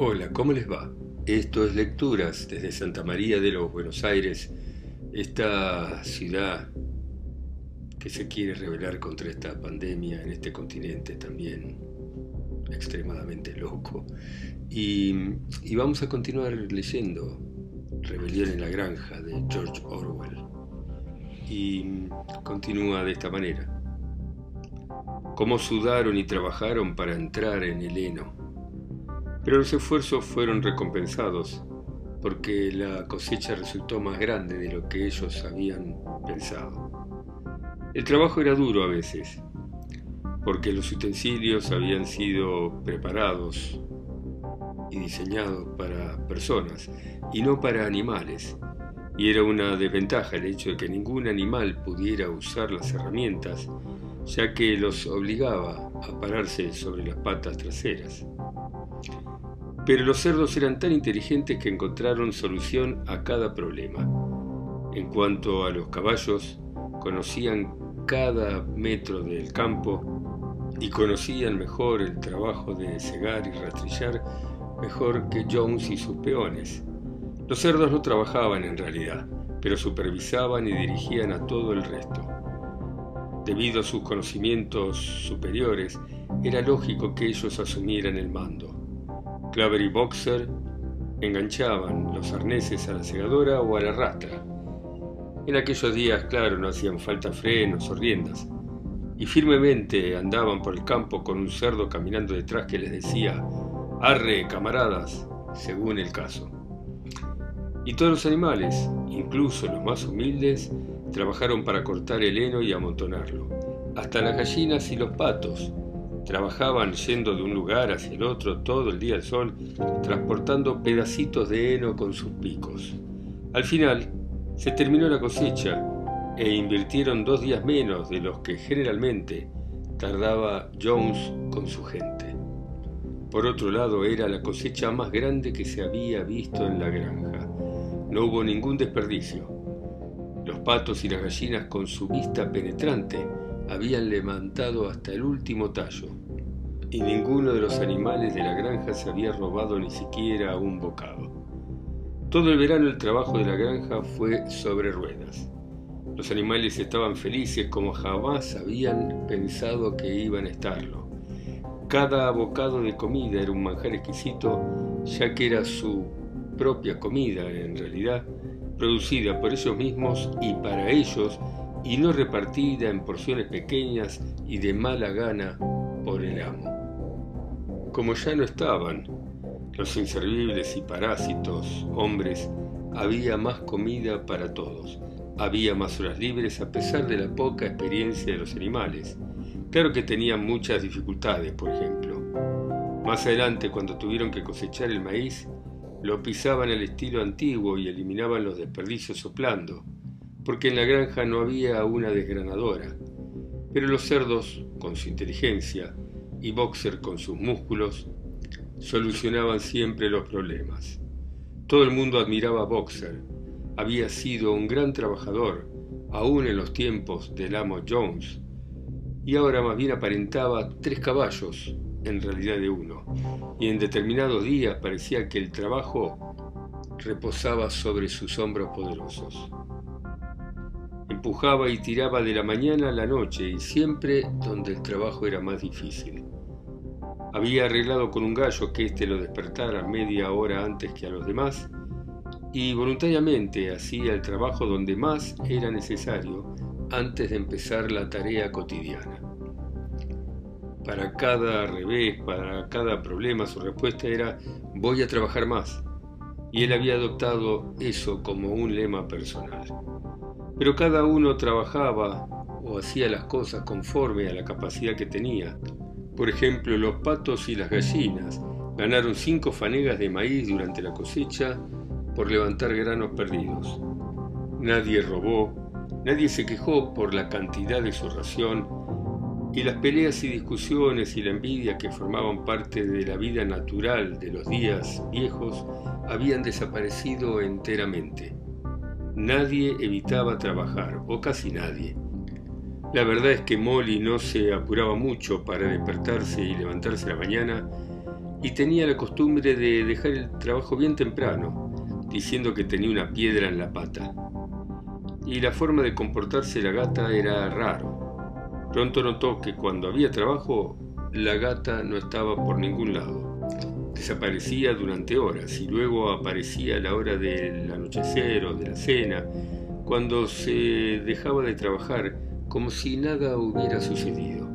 Hola, ¿cómo les va? Esto es Lecturas desde Santa María de los Buenos Aires, esta ciudad que se quiere rebelar contra esta pandemia en este continente también extremadamente loco. Y, vamos a continuar leyendo Rebelión en la Granja de George Orwell. Y continúa de esta manera. Cómo sudaron y trabajaron para entrar en el heno. Pero los esfuerzos fueron recompensados porque la cosecha resultó más grande de lo que ellos habían pensado. El trabajo era duro a veces, porque los utensilios habían sido preparados y diseñados para personas y no para animales, y era una desventaja el hecho de que ningún animal pudiera usar las herramientas, ya que los obligaba a pararse sobre las patas traseras. Pero los cerdos eran tan inteligentes que encontraron solución a cada problema. En cuanto a los caballos, conocían cada metro del campo y conocían mejor el trabajo de cegar y rastrillar mejor que Jones y sus peones. Los cerdos no trabajaban en realidad, pero supervisaban y dirigían a todo el resto. Debido a sus conocimientos superiores, era lógico que ellos asumieran el mando. Claver y Boxer enganchaban los arneses a la segadora o a la rastra. En aquellos días, claro, no hacían falta frenos o riendas, y firmemente andaban por el campo con un cerdo caminando detrás que les decía, arre, camaradas, según el caso. Y todos los animales, incluso los más humildes, trabajaron para cortar el heno y amontonarlo. Hasta las gallinas y los patos, Trabajaban yendo de un lugar hacia el otro todo el día al sol, transportando pedacitos de heno con sus picos. Al final, se terminó la cosecha e invirtieron dos días menos de los que generalmente tardaba Jones con su gente. Por otro lado, era la cosecha más grande que se había visto en la granja. No hubo ningún desperdicio. Los patos y las gallinas con su vista penetrante habían levantado hasta el último tallo, y ninguno de los animales de la granja se había robado ni siquiera un bocado. Todo el verano el trabajo de la granja fue sobre ruedas. Los animales estaban felices como jamás habían pensado que iban a estarlo. Cada bocado de comida era un manjar exquisito, ya que era su propia comida en realidad, producida por ellos mismos y para ellos y no repartida en porciones pequeñas y de mala gana por el amo. Como ya no estaban los inservibles y parásitos hombres, había más comida para todos, había más horas libres a pesar de la poca experiencia de los animales. Claro que tenían muchas dificultades, por ejemplo. Más adelante, cuando tuvieron que cosechar el maíz, lo pisaban al estilo antiguo y eliminaban los desperdicios soplando, porque en la granja no había una desgranadora, pero los cerdos, con su inteligencia, y Boxer con sus músculos, solucionaban siempre los problemas. Todo el mundo admiraba a Boxer. Había sido un gran trabajador, aún en los tiempos del amo Jones, y ahora más bien aparentaba tres caballos en realidad de uno, y en determinados días parecía que el trabajo reposaba sobre sus hombros poderosos empujaba y tiraba de la mañana a la noche y siempre donde el trabajo era más difícil. Había arreglado con un gallo que éste lo despertara media hora antes que a los demás y voluntariamente hacía el trabajo donde más era necesario antes de empezar la tarea cotidiana. Para cada revés, para cada problema, su respuesta era voy a trabajar más. Y él había adoptado eso como un lema personal. Pero cada uno trabajaba o hacía las cosas conforme a la capacidad que tenía. Por ejemplo, los patos y las gallinas ganaron cinco fanegas de maíz durante la cosecha por levantar granos perdidos. Nadie robó, nadie se quejó por la cantidad de su ración y las peleas y discusiones y la envidia que formaban parte de la vida natural de los días viejos habían desaparecido enteramente. Nadie evitaba trabajar, o casi nadie. La verdad es que Molly no se apuraba mucho para despertarse y levantarse la mañana, y tenía la costumbre de dejar el trabajo bien temprano, diciendo que tenía una piedra en la pata. Y la forma de comportarse la gata era raro. Pronto notó que cuando había trabajo, la gata no estaba por ningún lado. Desaparecía durante horas y luego aparecía a la hora del anochecer o de la cena, cuando se dejaba de trabajar como si nada hubiera sucedido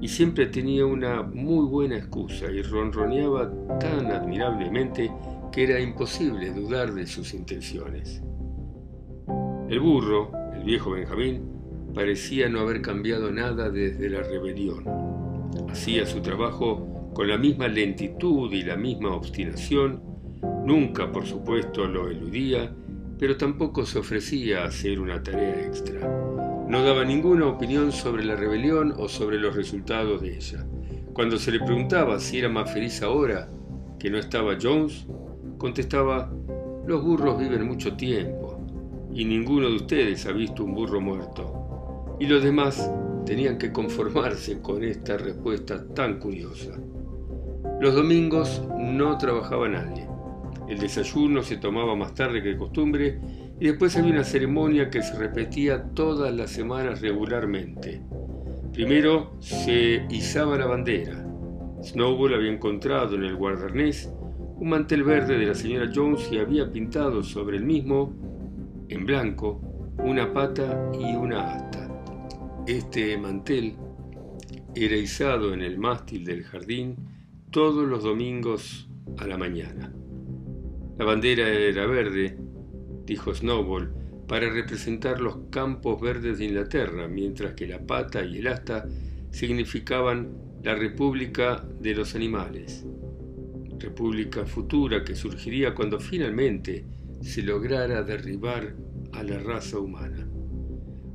y siempre tenía una muy buena excusa y ronroneaba tan admirablemente que era imposible dudar de sus intenciones. El burro, el viejo Benjamín, parecía no haber cambiado nada desde la rebelión. Hacía su trabajo con la misma lentitud y la misma obstinación, nunca por supuesto lo eludía, pero tampoco se ofrecía a hacer una tarea extra. No daba ninguna opinión sobre la rebelión o sobre los resultados de ella. Cuando se le preguntaba si era más feliz ahora que no estaba Jones, contestaba, los burros viven mucho tiempo y ninguno de ustedes ha visto un burro muerto. Y los demás tenían que conformarse con esta respuesta tan curiosa. Los domingos no trabajaba nadie. El desayuno se tomaba más tarde que de costumbre y después había una ceremonia que se repetía todas las semanas regularmente. Primero se izaba la bandera. Snowball había encontrado en el guardarnés un mantel verde de la señora Jones y había pintado sobre el mismo, en blanco, una pata y una asta. Este mantel era izado en el mástil del jardín todos los domingos a la mañana. La bandera era verde dijo Snowball, para representar los campos verdes de Inglaterra, mientras que la pata y el asta significaban la República de los Animales, república futura que surgiría cuando finalmente se lograra derribar a la raza humana.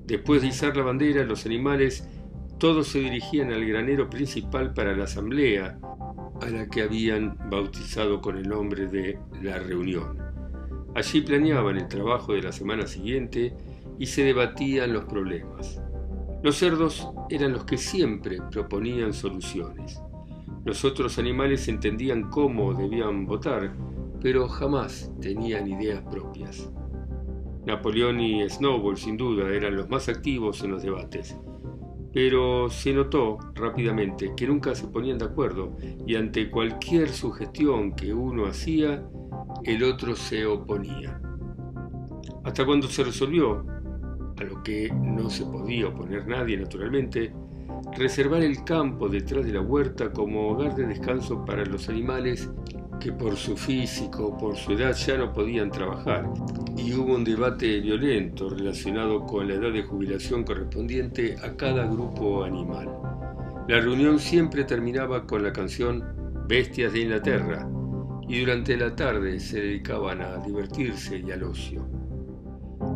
Después de izar la bandera, los animales todos se dirigían al granero principal para la asamblea, a la que habían bautizado con el nombre de la reunión. Allí planeaban el trabajo de la semana siguiente y se debatían los problemas. Los cerdos eran los que siempre proponían soluciones. Los otros animales entendían cómo debían votar, pero jamás tenían ideas propias. Napoleón y Snowball sin duda eran los más activos en los debates, pero se notó rápidamente que nunca se ponían de acuerdo y ante cualquier sugestión que uno hacía, el otro se oponía. Hasta cuando se resolvió, a lo que no se podía oponer nadie naturalmente, reservar el campo detrás de la huerta como hogar de descanso para los animales que por su físico o por su edad ya no podían trabajar, y hubo un debate violento relacionado con la edad de jubilación correspondiente a cada grupo animal. La reunión siempre terminaba con la canción Bestias de Inglaterra, y durante la tarde se dedicaban a divertirse y al ocio.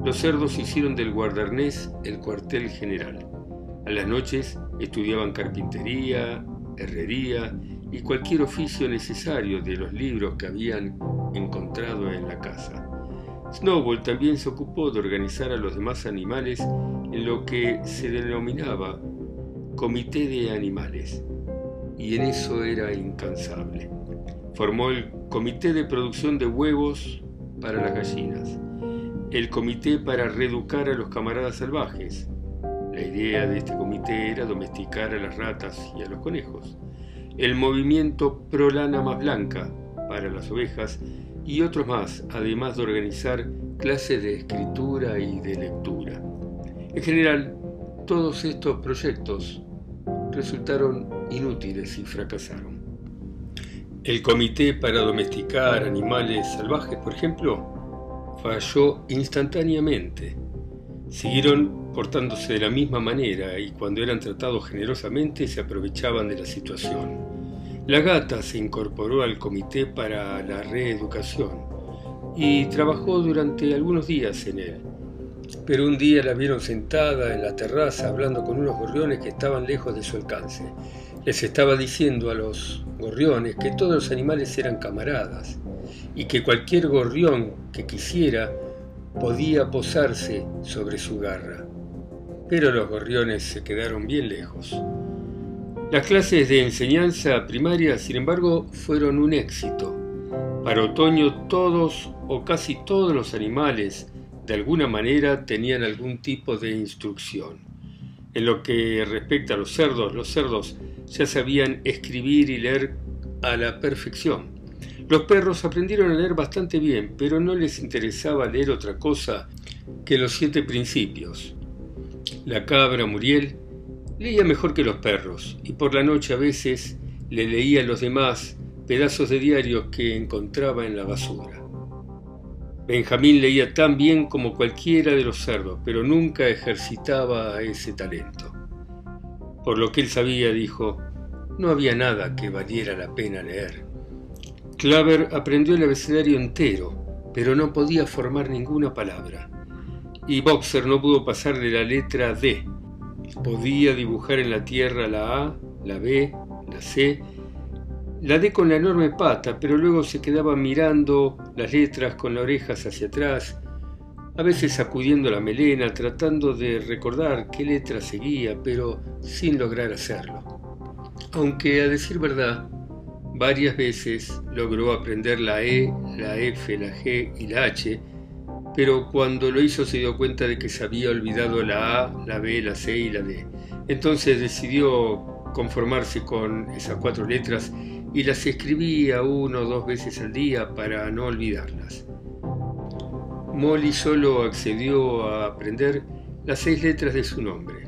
Los cerdos hicieron del guardarnés el cuartel general. A las noches estudiaban carpintería, herrería y cualquier oficio necesario de los libros que habían encontrado en la casa. Snowball también se ocupó de organizar a los demás animales en lo que se denominaba Comité de Animales, y en eso era incansable. Formó el Comité de Producción de Huevos para las Gallinas, el Comité para Reeducar a los Camaradas Salvajes. La idea de este comité era domesticar a las ratas y a los conejos. El Movimiento Pro Lana Más Blanca para las ovejas y otros más, además de organizar clases de escritura y de lectura. En general, todos estos proyectos resultaron inútiles y fracasaron. El Comité para Domesticar Animales Salvajes, por ejemplo, falló instantáneamente. Siguieron portándose de la misma manera y cuando eran tratados generosamente se aprovechaban de la situación. La gata se incorporó al Comité para la Reeducación y trabajó durante algunos días en él. Pero un día la vieron sentada en la terraza hablando con unos gorriones que estaban lejos de su alcance. Les estaba diciendo a los gorriones que todos los animales eran camaradas y que cualquier gorrión que quisiera podía posarse sobre su garra. Pero los gorriones se quedaron bien lejos. Las clases de enseñanza primaria, sin embargo, fueron un éxito. Para otoño todos o casi todos los animales de alguna manera tenían algún tipo de instrucción. En lo que respecta a los cerdos, los cerdos ya sabían escribir y leer a la perfección. Los perros aprendieron a leer bastante bien, pero no les interesaba leer otra cosa que los siete principios. La cabra Muriel leía mejor que los perros y por la noche a veces le leía a los demás pedazos de diarios que encontraba en la basura. Benjamín leía tan bien como cualquiera de los cerdos, pero nunca ejercitaba ese talento. Por lo que él sabía, dijo, no había nada que valiera la pena leer. Claver aprendió el abecedario entero, pero no podía formar ninguna palabra. Y Boxer no pudo pasar de la letra D. Podía dibujar en la tierra la A, la B, la C la D con la enorme pata, pero luego se quedaba mirando las letras con las orejas hacia atrás, a veces sacudiendo la melena, tratando de recordar qué letra seguía, pero sin lograr hacerlo. Aunque, a decir verdad, varias veces logró aprender la E, la F, la G y la H, pero cuando lo hizo se dio cuenta de que se había olvidado la A, la B, la C y la D. Entonces decidió conformarse con esas cuatro letras y las escribía uno o dos veces al día para no olvidarlas. Molly solo accedió a aprender las seis letras de su nombre.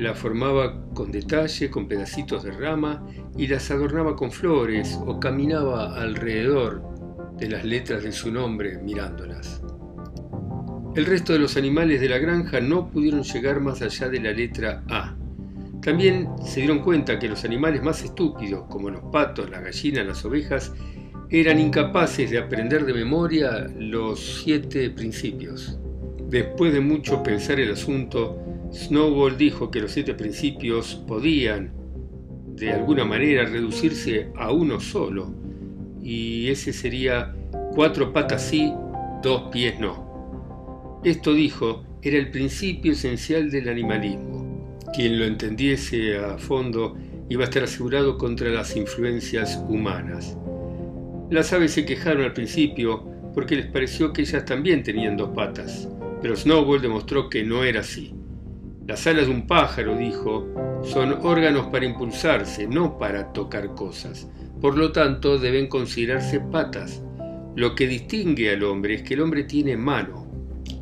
La formaba con detalle, con pedacitos de rama y las adornaba con flores o caminaba alrededor de las letras de su nombre mirándolas. El resto de los animales de la granja no pudieron llegar más allá de la letra A. También se dieron cuenta que los animales más estúpidos, como los patos, las gallinas, las ovejas, eran incapaces de aprender de memoria los siete principios. Después de mucho pensar el asunto, Snowball dijo que los siete principios podían, de alguna manera, reducirse a uno solo, y ese sería cuatro patas sí, dos pies no. Esto dijo era el principio esencial del animalismo quien lo entendiese a fondo iba a estar asegurado contra las influencias humanas. Las aves se quejaron al principio porque les pareció que ellas también tenían dos patas, pero Snowball demostró que no era así. Las alas de un pájaro, dijo, son órganos para impulsarse, no para tocar cosas. Por lo tanto, deben considerarse patas. Lo que distingue al hombre es que el hombre tiene mano,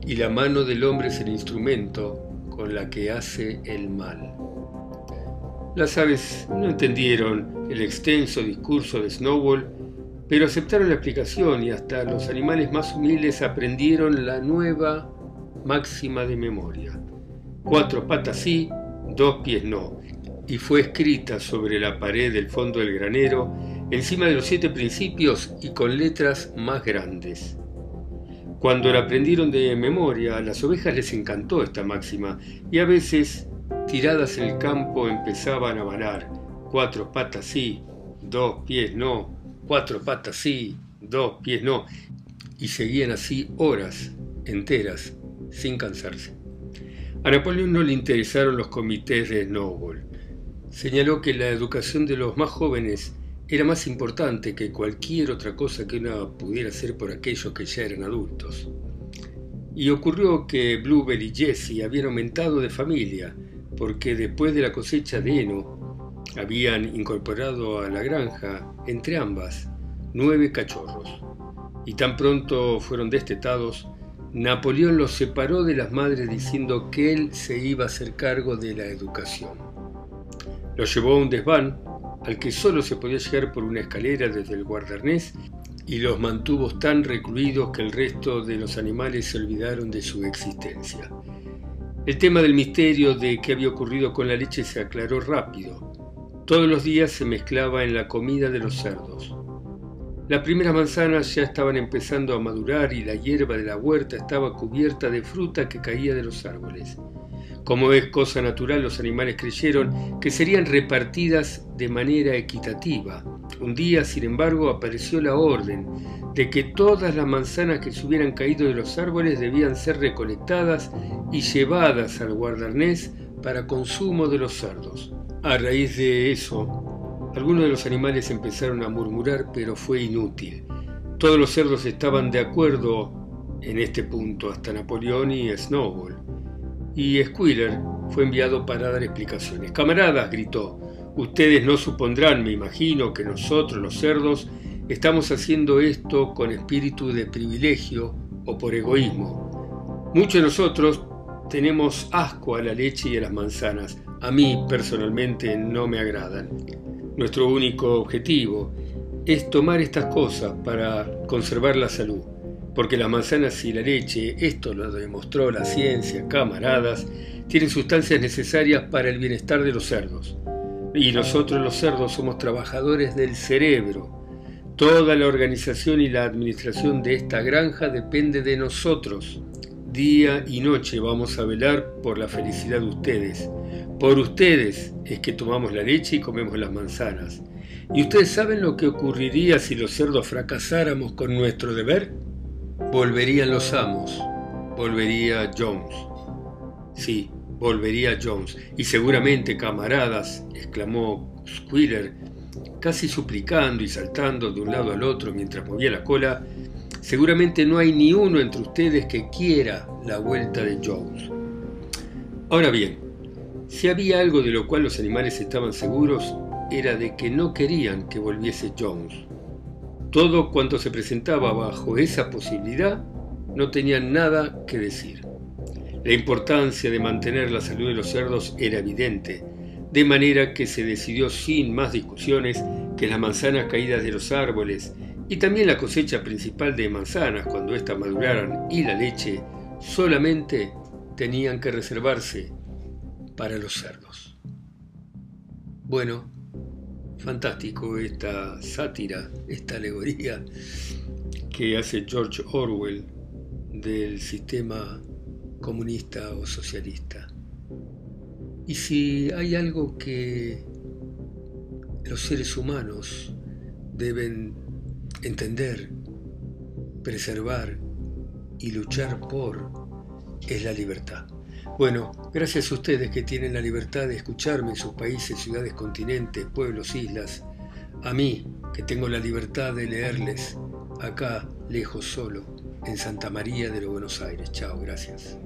y la mano del hombre es el instrumento con la que hace el mal. Las aves no entendieron el extenso discurso de Snowball, pero aceptaron la explicación y hasta los animales más humildes aprendieron la nueva máxima de memoria. Cuatro patas sí, dos pies no, y fue escrita sobre la pared del fondo del granero, encima de los siete principios y con letras más grandes. Cuando la aprendieron de memoria, a las ovejas les encantó esta máxima y a veces, tiradas en el campo, empezaban a varar. Cuatro patas sí, dos pies no, cuatro patas sí, dos pies no. Y seguían así horas enteras, sin cansarse. A Napoleón no le interesaron los comités de Snowball. Señaló que la educación de los más jóvenes era más importante que cualquier otra cosa que uno pudiera hacer por aquellos que ya eran adultos. Y ocurrió que Bluebell y Jessie habían aumentado de familia, porque después de la cosecha de heno habían incorporado a la granja, entre ambas, nueve cachorros. Y tan pronto fueron destetados, Napoleón los separó de las madres diciendo que él se iba a hacer cargo de la educación. Los llevó a un desván al que solo se podía llegar por una escalera desde el guardarnés y los mantuvo tan recluidos que el resto de los animales se olvidaron de su existencia. El tema del misterio de qué había ocurrido con la leche se aclaró rápido. Todos los días se mezclaba en la comida de los cerdos. Las primeras manzanas ya estaban empezando a madurar y la hierba de la huerta estaba cubierta de fruta que caía de los árboles. Como es cosa natural, los animales creyeron que serían repartidas de manera equitativa. Un día, sin embargo, apareció la orden de que todas las manzanas que se hubieran caído de los árboles debían ser recolectadas y llevadas al guardarnés para consumo de los cerdos. A raíz de eso, algunos de los animales empezaron a murmurar, pero fue inútil. Todos los cerdos estaban de acuerdo en este punto, hasta Napoleón y Snowball. Y Squealer fue enviado para dar explicaciones. Camaradas, gritó, ustedes no supondrán, me imagino, que nosotros, los cerdos, estamos haciendo esto con espíritu de privilegio o por egoísmo. Muchos de nosotros tenemos asco a la leche y a las manzanas. A mí personalmente no me agradan. Nuestro único objetivo es tomar estas cosas para conservar la salud. Porque las manzanas y la leche, esto lo demostró la ciencia, camaradas, tienen sustancias necesarias para el bienestar de los cerdos. Y nosotros los cerdos somos trabajadores del cerebro. Toda la organización y la administración de esta granja depende de nosotros. Día y noche vamos a velar por la felicidad de ustedes. Por ustedes es que tomamos la leche y comemos las manzanas. ¿Y ustedes saben lo que ocurriría si los cerdos fracasáramos con nuestro deber? Volverían los amos, volvería Jones. Sí, volvería Jones. Y seguramente, camaradas, exclamó Squealer, casi suplicando y saltando de un lado al otro mientras movía la cola, Seguramente no hay ni uno entre ustedes que quiera la vuelta de Jones. Ahora bien, si había algo de lo cual los animales estaban seguros, era de que no querían que volviese Jones. Todo cuanto se presentaba bajo esa posibilidad no tenía nada que decir. La importancia de mantener la salud de los cerdos era evidente, de manera que se decidió sin más discusiones que las manzanas caídas de los árboles y también la cosecha principal de manzanas cuando éstas maduraran y la leche solamente tenían que reservarse para los cerdos. Bueno, fantástico esta sátira, esta alegoría que hace George Orwell del sistema comunista o socialista. Y si hay algo que los seres humanos deben entender, preservar y luchar por es la libertad. Bueno, gracias a ustedes que tienen la libertad de escucharme en sus países, ciudades, continentes, pueblos, islas. A mí, que tengo la libertad de leerles acá, lejos solo, en Santa María de los Buenos Aires. Chao, gracias.